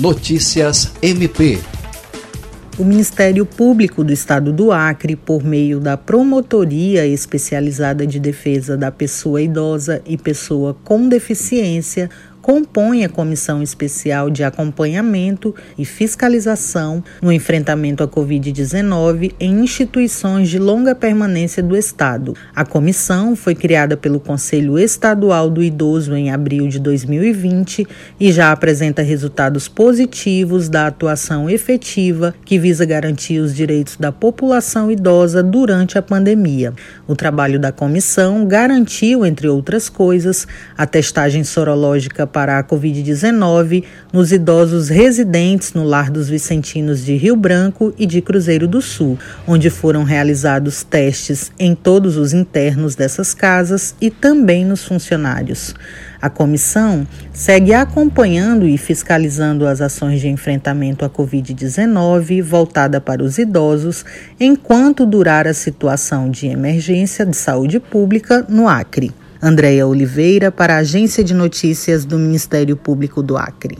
Notícias MP. O Ministério Público do Estado do Acre, por meio da Promotoria Especializada de Defesa da Pessoa Idosa e Pessoa com Deficiência, compõe a Comissão Especial de Acompanhamento e Fiscalização no enfrentamento à Covid-19 em instituições de longa permanência do Estado. A comissão foi criada pelo Conselho Estadual do Idoso em abril de 2020 e já apresenta resultados positivos da atuação efetiva que visa garantir os direitos da população idosa durante a pandemia. O trabalho da comissão garantiu, entre outras coisas, a testagem sorológica para a Covid-19 nos idosos residentes no Lar dos Vicentinos de Rio Branco e de Cruzeiro do Sul, onde foram realizados testes em todos os internos dessas casas e também nos funcionários. A comissão segue acompanhando e fiscalizando as ações de enfrentamento à Covid-19 voltada para os idosos enquanto durar a situação de emergência de saúde pública no Acre. Andréia Oliveira, para a Agência de Notícias do Ministério Público do Acre.